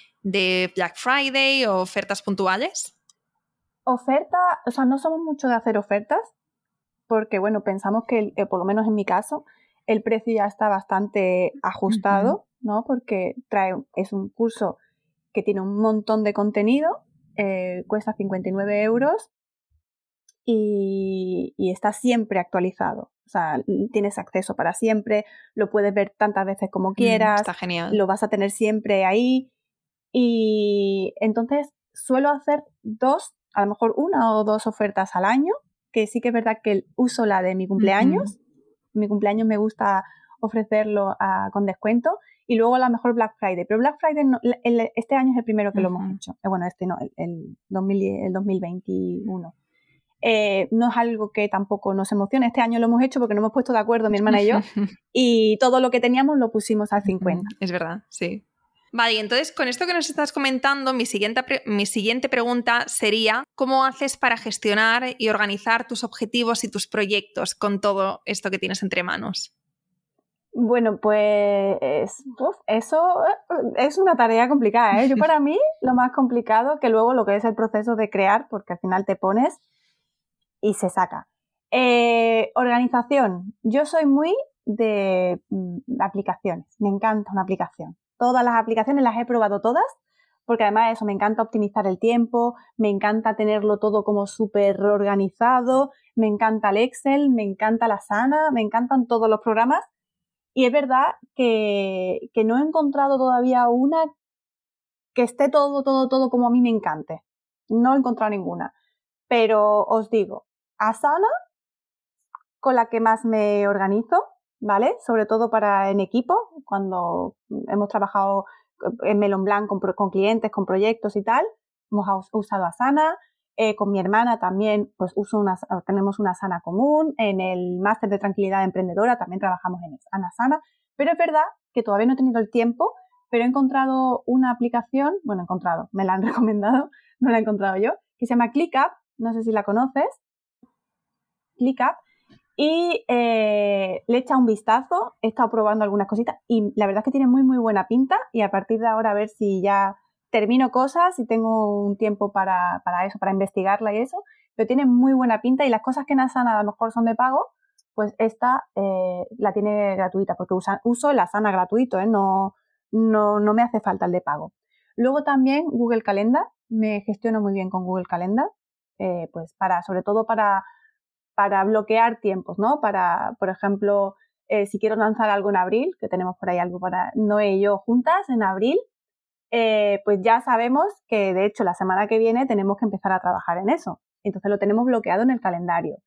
Black Friday o ofertas puntuales? Oferta, o sea, no somos mucho de hacer ofertas porque, bueno, pensamos que, eh, por lo menos en mi caso, el precio ya está bastante ajustado, ¿no? Porque trae, es un curso que tiene un montón de contenido, eh, cuesta 59 euros y, está siempre actualizado. O sea, tienes acceso para siempre, lo puedes ver tantas veces como mm, quieras. está genial. Lo vas a tener siempre ahí. Y entonces suelo hacer dos, a lo mejor una o dos ofertas al año, que sí que es verdad que uso la de mi cumpleaños. Mi cumpleaños me gusta ofrecerlo con descuento. Y luego a lo mejor Black Friday. Pero Black Friday este año es el primero que lo hemos hecho. Eh, bueno, este no, el, el, el 2021. Eh, no es algo que tampoco nos emocione. Este año lo hemos hecho porque no hemos puesto de acuerdo mi hermana y yo *laughs* y todo lo que teníamos lo pusimos al 50. Es verdad, sí. Vale, y entonces con esto que nos estás comentando, mi siguiente, mi siguiente pregunta sería, ¿cómo haces para gestionar y organizar tus objetivos y tus proyectos con todo esto que tienes entre manos? Bueno, pues eso es una tarea complicada. ¿eh? Yo *laughs* para mí lo más complicado que luego lo que es el proceso de crear, porque al final te pones y se saca. Eh, organización. Yo soy muy de mm, aplicaciones. Me encanta una aplicación. Todas las aplicaciones las he probado todas porque además eso, me encanta optimizar el tiempo, me encanta tenerlo todo como súper organizado, me encanta el Excel, me encanta la Sana, me encantan todos los programas Y es verdad que, que no he encontrado todavía una que esté todo, todo, todo como a mí me encante. No he encontrado ninguna. Pero os digo, Asana, con la que más me organizo, ¿vale? Sobre todo para en equipo, cuando hemos trabajado en Melon Blanc con, clientes, con proyectos y tal, hemos usado Asana. Eh, con mi hermana también, pues uso una, tenemos una Asana común. En el máster de tranquilidad emprendedora también trabajamos en Asana. Pero es verdad que todavía no he tenido el tiempo, pero he encontrado una aplicación, bueno, he encontrado, me la han *laughs* recomendado, no la he encontrado yo, que se llama ClickUp, no sé si la conoces. ClickUp, y eh, le he echado un vistazo, he estado probando algunas cositas y la verdad es que tiene muy muy buena pinta y a partir de ahora a ver si ya termino cosas y tengo un tiempo para, eso, para investigarla y eso, pero tiene muy buena pinta y las cosas que en Asana a lo mejor son de pago, pues esta eh, la tiene gratuita porque uso el Asana gratuito, ¿eh? no, no, no me hace falta el de pago. Luego también Google Calendar, me gestiono muy bien con Google Calendar, pues para, sobre todo para para bloquear tiempos, ¿no? Para, por ejemplo, eh, si quiero lanzar algo en abril, que tenemos por ahí algo para Noé y yo juntas en abril, eh, pues ya sabemos que de hecho la semana que viene tenemos que empezar a trabajar en eso. Entonces lo tenemos bloqueado en el calendario.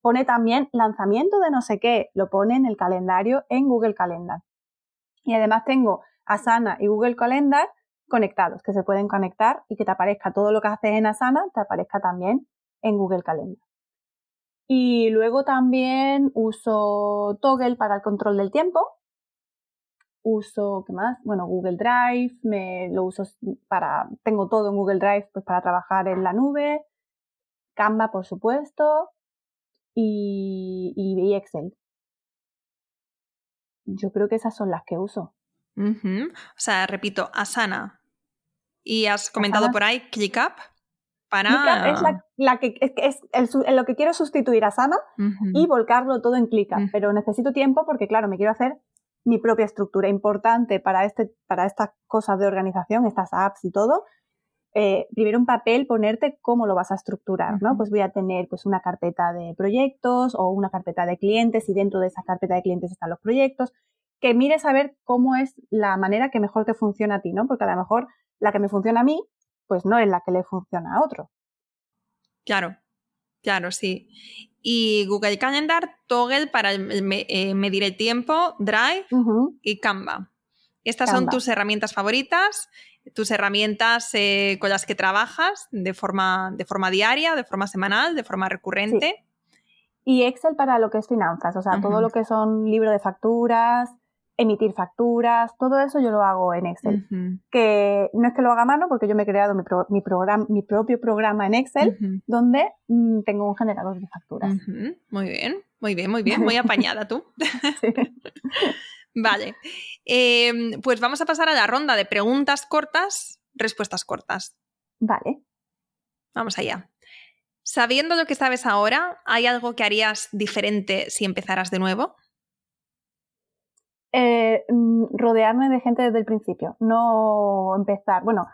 Pone también lanzamiento de no sé qué, lo pone en el calendario en Google Calendar. Y además tengo Asana y Google Calendar conectados, que se pueden conectar y que te aparezca todo lo que haces en Asana, te aparezca también en Google Calendar. Y luego también uso Toggle para el control del tiempo. Uso, ¿qué más? Bueno, Google Drive, me lo uso para, tengo todo en Google Drive pues para trabajar en la nube. Canva, por supuesto. Y, y, Excel. Yo creo que esas son las que uso. O sea, repito, Asana. Y has comentado por ahí ClickUp es la, que es, lo que quiero sustituir a Sana y volcarlo todo en ClickUp, pero necesito tiempo porque, claro, me quiero hacer mi propia estructura importante para, este, para estas cosas de organización, estas apps y todo. Eh, primero un papel, ponerte cómo lo vas a estructurar, ¿no? Pues voy a tener pues una carpeta de proyectos o una carpeta de clientes y dentro de esa carpeta de clientes están los proyectos. Que mires a ver cómo es la manera que mejor te funciona a ti, ¿no? Porque a lo mejor la que me funciona a mí pues no es la que le funciona a otro. Claro, claro, sí. Y Google Calendar, Toggle para eh, medir el tiempo, Drive y Canva. Estas son tus herramientas favoritas, tus herramientas eh, con las que trabajas de forma, de forma diaria, de forma semanal, de forma recurrente. Y Excel para lo que es finanzas, o sea, todo lo que son libro de facturas, emitir facturas, todo eso yo lo hago en Excel. Que no es que lo haga a mano, porque yo me he creado mi, mi propio programa en Excel, donde mm, tengo un generador de facturas. Muy bien, muy bien, muy bien, muy *laughs* apañada tú. *laughs* vale, em, pues vamos a pasar a la ronda de preguntas cortas, respuestas cortas. Vale. Vamos allá. Sabiendo lo que sabes ahora, ¿hay algo que harías diferente si empezaras de nuevo? Eh, mm, rodearme de gente desde el principio, no empezar, bueno,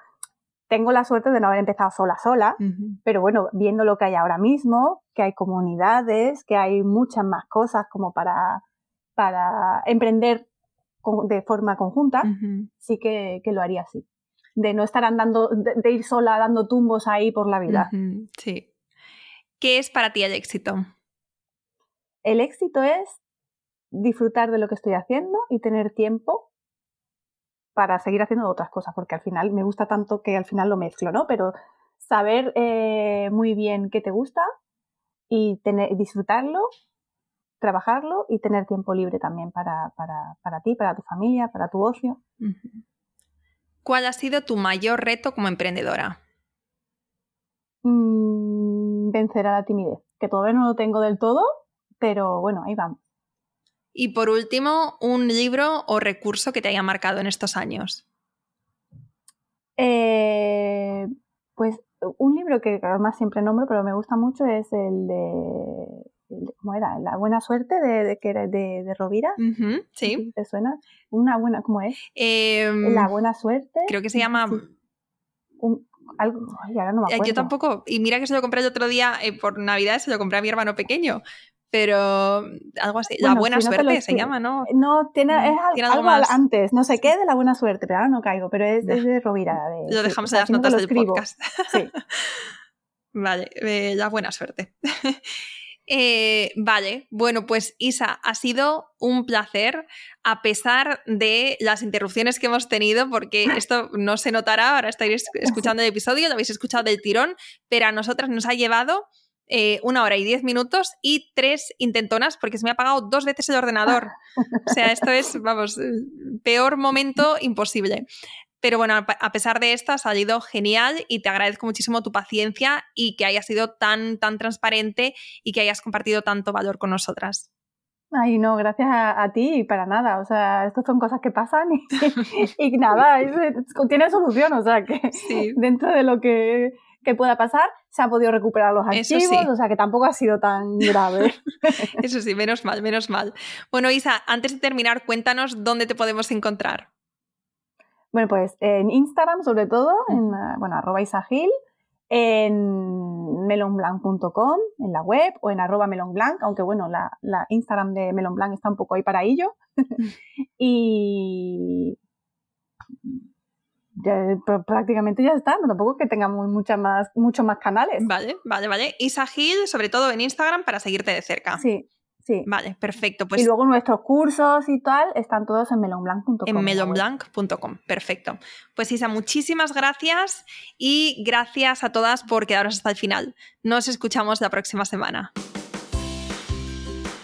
tengo la suerte de no haber empezado sola sola, pero bueno, viendo lo que hay ahora mismo, que hay comunidades, que hay muchas más cosas como para, para emprender de forma conjunta, sí que, lo haría así. De no estar andando, de, ir sola dando tumbos ahí por la vida. Sí. ¿Qué es para ti el éxito? El éxito es disfrutar de lo que estoy haciendo y tener tiempo para seguir haciendo otras cosas, porque al final me gusta tanto que al final lo mezclo, ¿no? Pero saber eh, muy bien qué te gusta y tener, disfrutarlo, trabajarlo y tener tiempo libre también para, para, para ti, para tu familia, para tu ocio. ¿Cuál ha sido tu mayor reto como emprendedora? Mm, vencer a la timidez, que todavía no lo tengo del todo, pero bueno, ahí vamos. Y por último, un libro o recurso que te haya marcado en estos años. Eh, pues un libro que además siempre nombro, pero me gusta mucho, es el de, ¿cómo era? La buena suerte de, que era de, Rovira. sí. ¿Te suena? Una buena, ¿cómo es? Em, la buena suerte. Creo que se llama... algo, ay, ahora no me eh, acuerdo. Yo tampoco. Y mira que se lo compré el otro día eh, por Navidad, se lo compré a mi hermano pequeño pero algo así. la buena suerte se llama, ¿no? No, tiene, mm, es algo, antes. No sé qué de la buena suerte, pero ahora no caigo. Pero es, de Rovira. *laughs* lo dejamos en las notas del podcast. Sí. *laughs* vale, eh, la buena suerte. *laughs* Eh, vale, bueno, pues Isa, ha sido un placer, a pesar de las interrupciones que hemos tenido, porque esto no se notará, ahora estáis escuchando el episodio, lo habéis escuchado del tirón, pero a nosotras nos ha llevado eh, una hora y diez minutos y tres intentonas porque se me ha apagado dos veces el ordenador. O sea, esto es, *laughs* vamos, peor momento imposible. Pero bueno, a pesar de esto ha salido genial y te agradezco muchísimo tu paciencia y que hayas sido tan, tan transparente y que hayas compartido tanto valor con nosotras. Ay, no, gracias a, ti y para nada. O sea, estas son cosas que pasan y, *laughs* y nada, tiene solución. O sea, que *laughs* dentro de lo que que pueda pasar, se ha podido recuperar los archivos, o sea que tampoco ha sido tan grave. *laughs* Eso sí, menos mal, menos mal. Bueno, Isa, antes de terminar, cuéntanos dónde te podemos encontrar. Bueno, pues en Instagram sobre todo, en bueno, arroba isagil, en melonblanc.com, en la web, o en arroba melonblanc, aunque bueno, la, la Instagram de melonblanc está un poco ahí para ello. *laughs* y prácticamente ya está, no tampoco que tengamos muchas más, muchos más canales. Vale, vale, vale. Isa Gil, sobre todo en Instagram, para seguirte de cerca. Sí, sí. Vale, perfecto. Pues y luego nuestros cursos y tal están todos en melonblanc.com. En melonblanc.com, perfecto. Pues Isa, muchísimas gracias y gracias a todas por quedaros hasta el final. Nos escuchamos la próxima semana.